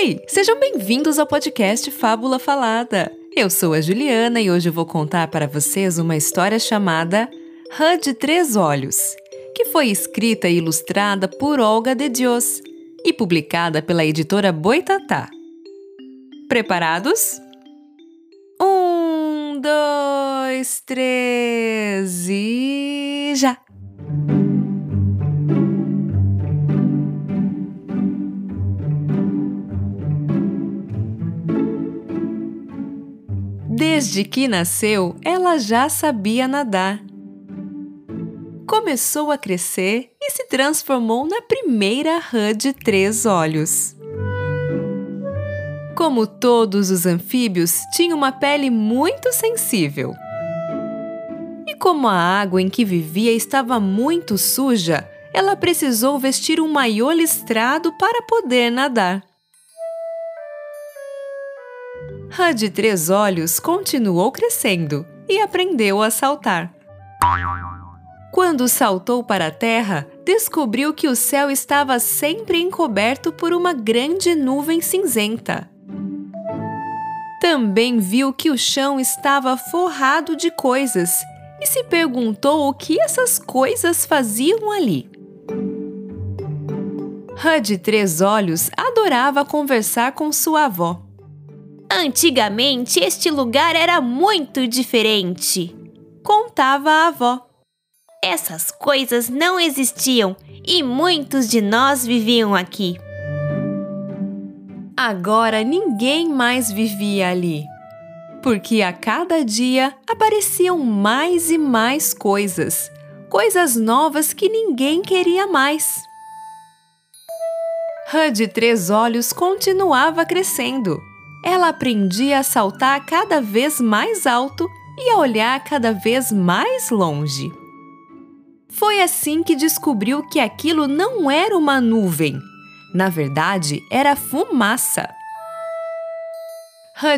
Oi, sejam bem-vindos ao podcast Fábula Falada. Eu sou a Juliana e hoje vou contar para vocês uma história chamada Rã de Três Olhos, que foi escrita e ilustrada por Olga de Dios e publicada pela editora Boitatá. Preparados? Um, dois, três e já! Desde que nasceu, ela já sabia nadar. Começou a crescer e se transformou na primeira rã de três olhos. Como todos os anfíbios, tinha uma pele muito sensível. E como a água em que vivia estava muito suja, ela precisou vestir um maiô listrado para poder nadar. A de três olhos continuou crescendo e aprendeu a saltar. Quando saltou para a terra, descobriu que o céu estava sempre encoberto por uma grande nuvem cinzenta. Também viu que o chão estava forrado de coisas e se perguntou o que essas coisas faziam ali. Rã de Três Olhos adorava conversar com sua avó. Antigamente este lugar era muito diferente, contava a avó. Essas coisas não existiam e muitos de nós viviam aqui. Agora ninguém mais vivia ali, porque a cada dia apareciam mais e mais coisas, coisas novas que ninguém queria mais. De Três Olhos continuava crescendo ela aprendia a saltar cada vez mais alto e a olhar cada vez mais longe. Foi assim que descobriu que aquilo não era uma nuvem. Na verdade, era fumaça.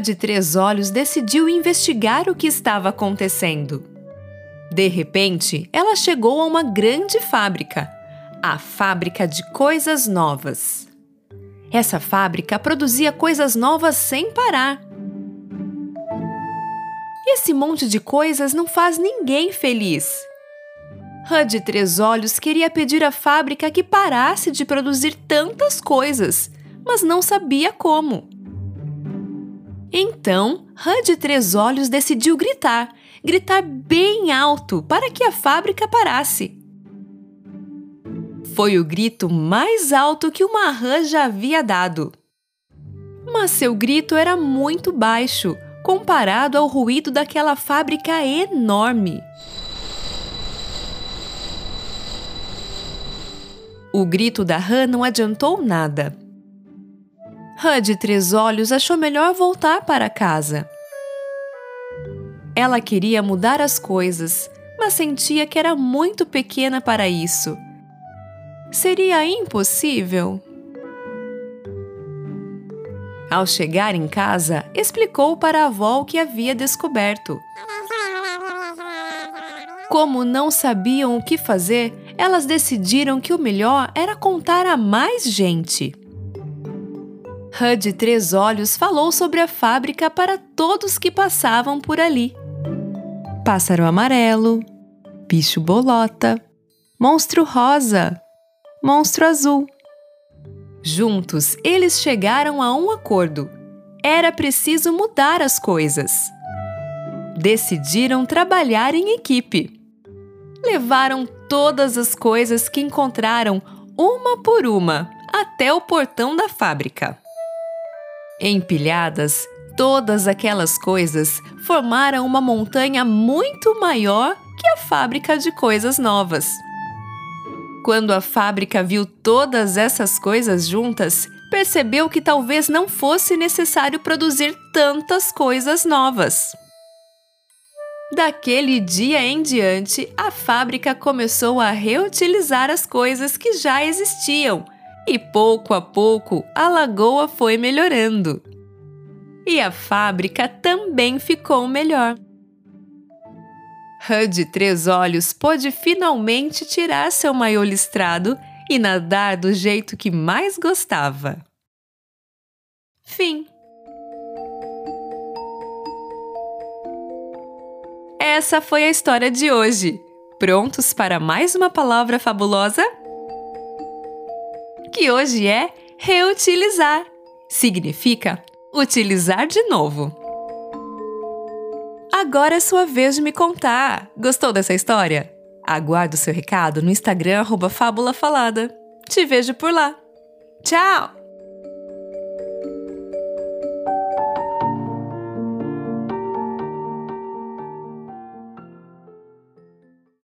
De Três Olhos decidiu investigar o que estava acontecendo. De repente, ela chegou a uma grande fábrica a Fábrica de Coisas Novas. Essa fábrica produzia coisas novas sem parar. Esse monte de coisas não faz ninguém feliz. De Três Olhos queria pedir à fábrica que parasse de produzir tantas coisas, mas não sabia como. Então, de Três Olhos decidiu gritar, gritar bem alto para que a fábrica parasse. Foi o grito mais alto que uma rã já havia dado. Mas seu grito era muito baixo comparado ao ruído daquela fábrica enorme. O grito da rã não adiantou nada. Rã de Três Olhos achou melhor voltar para casa. Ela queria mudar as coisas, mas sentia que era muito pequena para isso seria impossível. Ao chegar em casa, explicou para a avó o que havia descoberto. Como não sabiam o que fazer, elas decidiram que o melhor era contar a mais gente. Hud Três Olhos falou sobre a fábrica para todos que passavam por ali. Pássaro amarelo, bicho bolota, monstro rosa, Monstro Azul. Juntos, eles chegaram a um acordo. Era preciso mudar as coisas. Decidiram trabalhar em equipe. Levaram todas as coisas que encontraram, uma por uma, até o portão da fábrica. Empilhadas, todas aquelas coisas formaram uma montanha muito maior que a fábrica de coisas novas. Quando a fábrica viu todas essas coisas juntas, percebeu que talvez não fosse necessário produzir tantas coisas novas. Daquele dia em diante, a fábrica começou a reutilizar as coisas que já existiam e pouco a pouco a lagoa foi melhorando. E a fábrica também ficou melhor. Hud de Três Olhos pôde finalmente tirar seu maiô listrado e nadar do jeito que mais gostava. Fim. Essa foi a história de hoje. Prontos para mais uma palavra fabulosa? Que hoje é reutilizar. Significa utilizar de novo. Agora é sua vez de me contar. Gostou dessa história? Aguardo seu recado no Instagram Fábula Falada. Te vejo por lá. Tchau!